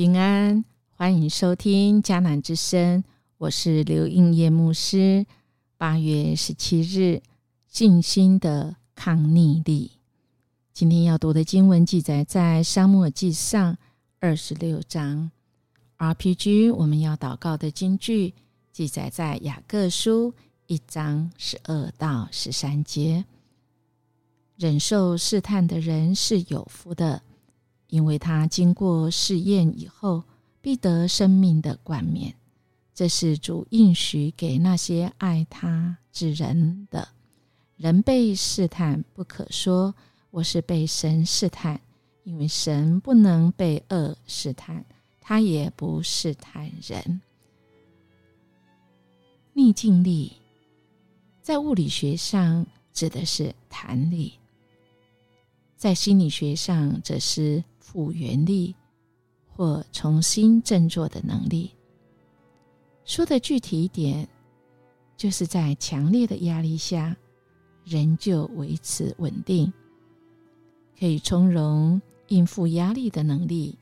平安，欢迎收听迦南之声，我是刘应业牧师。八月十七日，静心的抗逆力。今天要读的经文记载在沙漠记上二十六章。RPG，我们要祷告的经句记载在雅各书一章十二到十三节。忍受试探的人是有福的。因为他经过试验以后，必得生命的冠冕。这是主应许给那些爱他之人的。人被试探，不可说我是被神试探，因为神不能被恶试探，他也不试探人。逆境力在物理学上指的是弹力，在心理学上则是。复原力或重新振作的能力，说的具体一点，就是在强烈的压力下，仍旧维持稳定，可以从容应付压力的能力，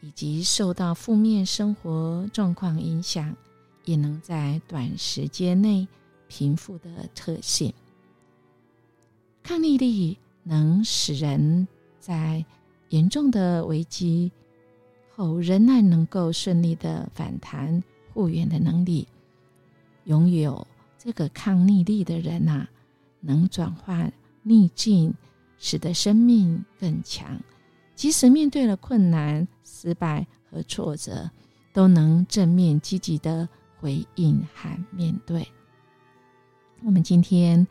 以及受到负面生活状况影响，也能在短时间内平复的特性。抗逆力能使人在。严重的危机后，仍然能够顺利的反弹复原的能力，拥有这个抗逆力的人呐，能转换逆境，使得生命更强。即使面对了困难、失败和挫折，都能正面积极的回应和面对。我们今天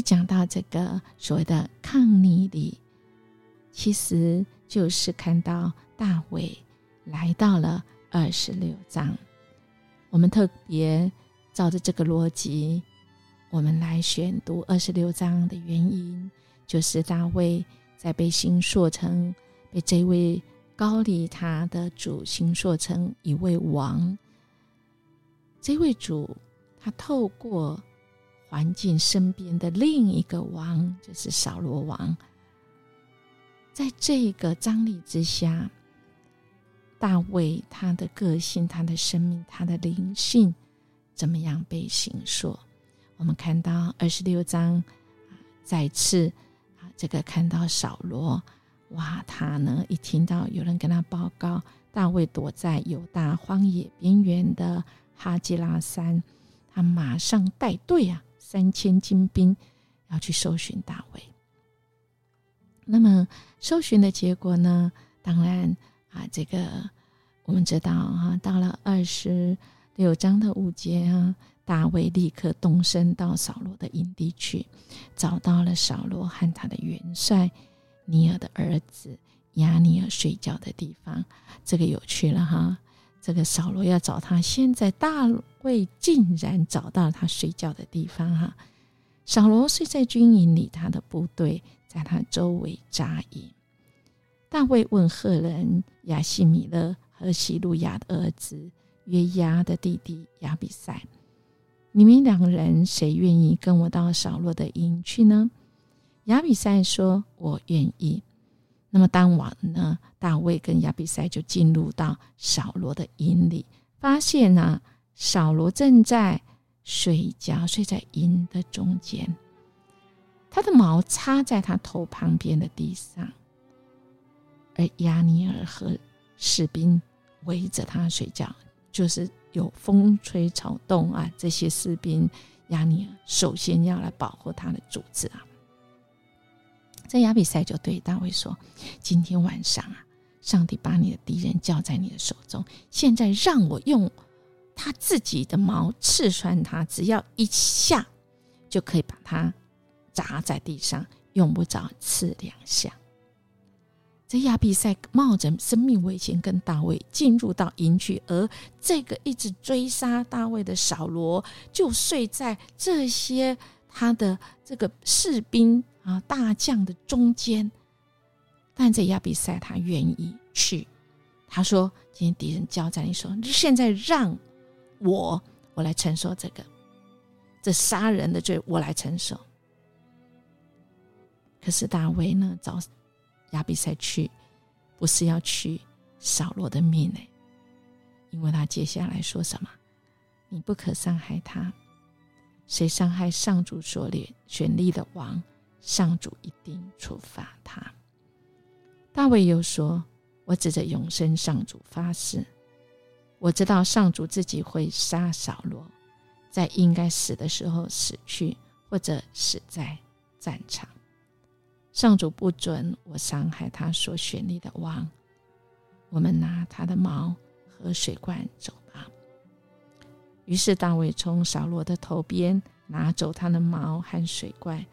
讲到这个所谓的抗逆力。其实就是看到大卫来到了二十六章，我们特别照着这个逻辑，我们来选读二十六章的原因，就是大卫在被新说成被这位高利他的主新说成一位王，这位主他透过环境身边的另一个王，就是扫罗王。在这个张力之下，大卫他的个性、他的生命、他的灵性怎么样被形塑？我们看到二十六章再次啊，这个看到扫罗，哇，他呢一听到有人跟他报告，大卫躲在犹大荒野边缘的哈基拉山，他马上带队啊，三千精兵要去搜寻大卫。那么搜寻的结果呢？当然啊，这个我们知道哈，到了二十六章的五节啊，大卫立刻动身到扫罗的营地去，找到了扫罗和他的元帅尼尔的儿子亚尼尔睡觉的地方。这个有趣了哈，这个扫罗要找他，现在大卫竟然找到他睡觉的地方哈。扫罗睡在军营里，他的部队。在他周围扎营。大卫问赫人亚西米勒和希路亚的儿子约押的弟弟亚比赛：“你们两个人谁愿意跟我到扫罗的营去呢？”亚比赛说：“我愿意。”那么当晚呢，大卫跟亚比塞就进入到扫罗的营里，发现呢，扫罗正在睡觉，睡在营的中间。他的毛插在他头旁边的地上，而亚尼尔和士兵围着他睡觉，就是有风吹草动啊。这些士兵，亚尼尔首先要来保护他的主子啊。在亚比赛就对大卫说：“今天晚上啊，上帝把你的敌人交在你的手中，现在让我用他自己的矛刺穿他，只要一下就可以把他。”砸在地上，用不着刺两下。这亚比赛冒着生命危险跟大卫进入到营区，而这个一直追杀大卫的扫罗就睡在这些他的这个士兵啊大将的中间。但这亚比赛他愿意去，他说：“今天敌人交战你说，现在让我我来承受这个这杀人的罪，我来承受。”可是大卫呢，找亚比赛去，不是要去扫罗的命呢，因为他接下来说什么？你不可伤害他，谁伤害上主所立选立的王，上主一定处罚他。大卫又说：“我指着永生上主发誓，我知道上主自己会杀扫罗，在应该死的时候死去，或者死在战场。上主不准我伤害他所选立的王。我们拿他的矛和水罐走吧。”于是大卫从扫罗的头边拿走他的矛和水罐，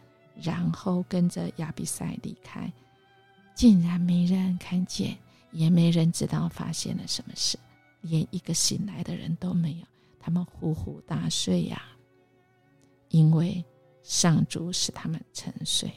然后跟着亚比赛离开，竟然没人看见，也没人知道发现了什么事，连一个醒来的人都没有。他们呼呼大睡呀，因为上主使他们沉睡。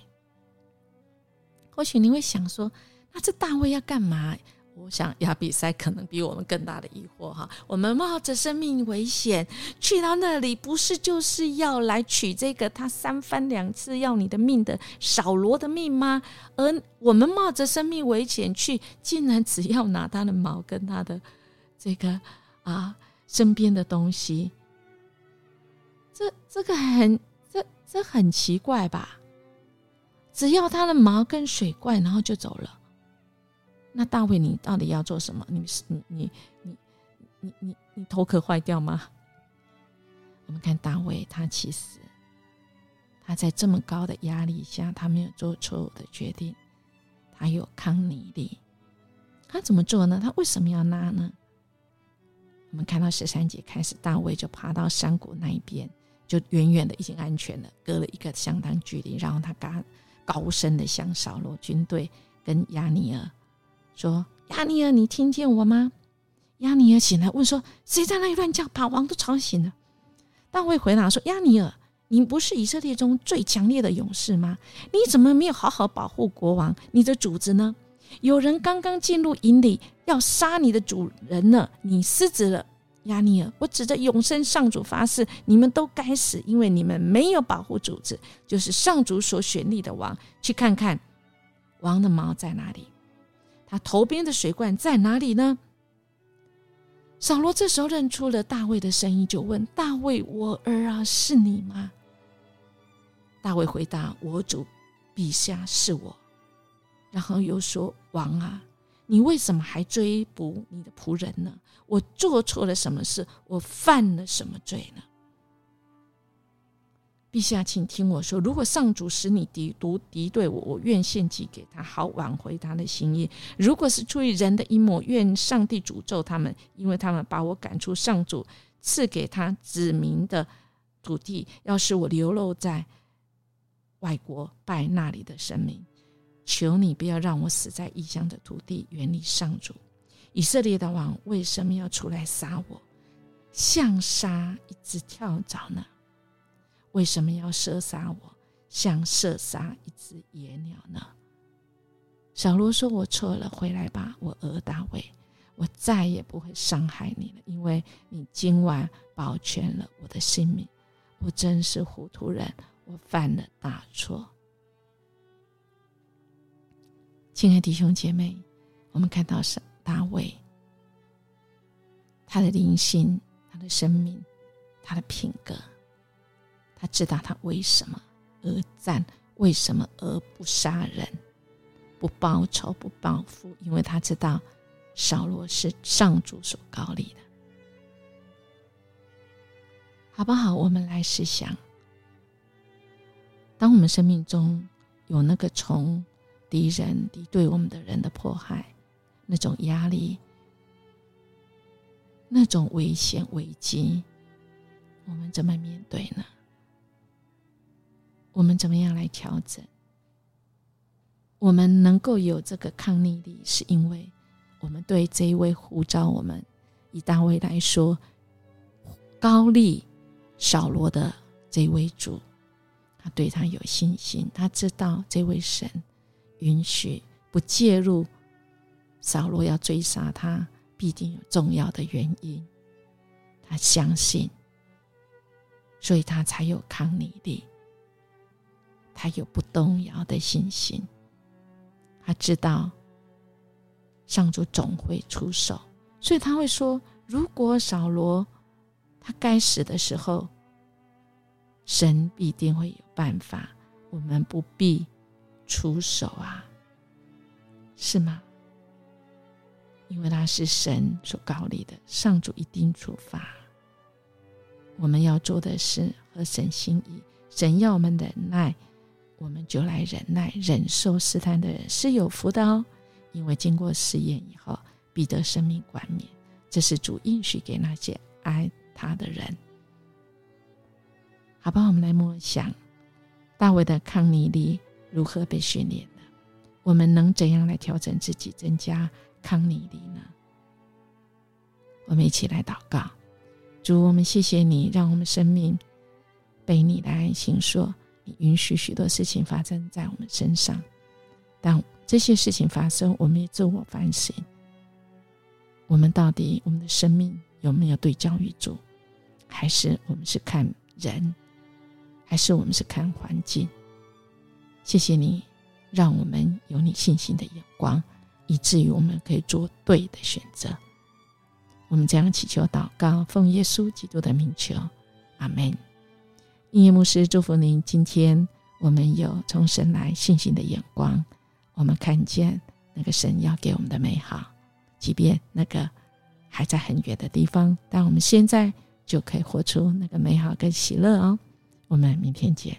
或许你会想说，那这大卫要干嘛？我想亚比赛可能比我们更大的疑惑哈，我们冒着生命危险去到那里，不是就是要来取这个他三番两次要你的命的扫罗的命吗？而我们冒着生命危险去，竟然只要拿他的毛跟他的这个啊身边的东西，这这个很这这很奇怪吧？只要他的毛跟水怪，然后就走了。那大卫，你到底要做什么？你是你你你你你你头壳坏掉吗？我们看大卫，他其实他在这么高的压力下，他没有做错误的决定，他有抗逆力。他怎么做呢？他为什么要拉呢？我们看到十三节开始，大卫就爬到山谷那一边，就远远的已经安全了，隔了一个相当距离，然后他高高声的向扫罗军队跟亚尼尔。说亚尼尔，你听见我吗？亚尼尔醒来问说：“谁在那里乱叫，把王都吵醒了？”大卫回答说：“亚尼尔，你不是以色列中最强烈的勇士吗？你怎么没有好好保护国王？你的主子呢？有人刚刚进入营里要杀你的主人了，你失职了，亚尼尔！我指着永生上主发誓，你们都该死，因为你们没有保护主子，就是上主所选立的王。去看看王的毛在哪里。”他头边的水罐在哪里呢？扫罗这时候认出了大卫的声音，就问大卫：“我儿啊，是你吗？”大卫回答：“我主陛下是我。”然后又说：“王啊，你为什么还追捕你的仆人呢？我做错了什么事？我犯了什么罪呢？”陛下，请听我说：如果上主使你敌独敌对我，我愿献祭给他，好挽回他的心意；如果是出于人的阴谋，愿上帝诅咒他们，因为他们把我赶出上主赐给他子民的土地，要使我流落在外国拜那里的神明。求你不要让我死在异乡的土地，远离上主。以色列的王为什么要出来杀我，像杀一只跳蚤呢？为什么要射杀我，像射杀一只野鸟呢？小罗说：“我错了，回来吧，我儿大卫，我再也不会伤害你了，因为你今晚保全了我的性命。我真是糊涂人，我犯了大错。”亲爱的弟兄姐妹，我们看到是大卫，他的灵性，他的生命，他的品格。他知道他为什么而战，为什么而不杀人、不报仇、不报复？因为他知道扫罗是上主所高立的，好不好？我们来试想，当我们生命中有那个从敌人敌对我们的人的迫害，那种压力、那种危险危机，我们怎么面对呢？我们怎么样来调整？我们能够有这个抗逆力，是因为我们对这一位呼召我们以大卫来说高丽扫罗的这一位主，他对他有信心，他知道这位神允许不介入扫罗要追杀他，必定有重要的原因。他相信，所以他才有抗逆力。他有不动摇的信心，他知道上主总会出手。所以他会说：“如果扫罗他该死的时候，神必定会有办法，我们不必出手啊，是吗？因为他是神所告立的，上主一定处罚。我们要做的是合神心意，神要我们忍耐，我们就来忍耐，忍受试探的人是有福的哦，因为经过试验以后。”必得生命冠冕，这是主应许给那些爱他的人。好吧，我们来默想大卫的抗逆力如何被训练的？我们能怎样来调整自己，增加抗逆力呢？我们一起来祷告：主，我们谢谢你，让我们生命被你的爱心说，允许许多事情发生在我们身上。当这些事情发生，我们也自我反省。我们到底我们的生命有没有对焦于主，还是我们是看人，还是我们是看环境？谢谢你，让我们有你信心的眼光，以至于我们可以做对的选择。我们这样祈求祷告，奉耶稣基督的名求，阿门。音乐牧师祝福您。今天我们有从神来信心的眼光，我们看见那个神要给我们的美好。即便那个还在很远的地方，但我们现在就可以活出那个美好跟喜乐哦。我们明天见。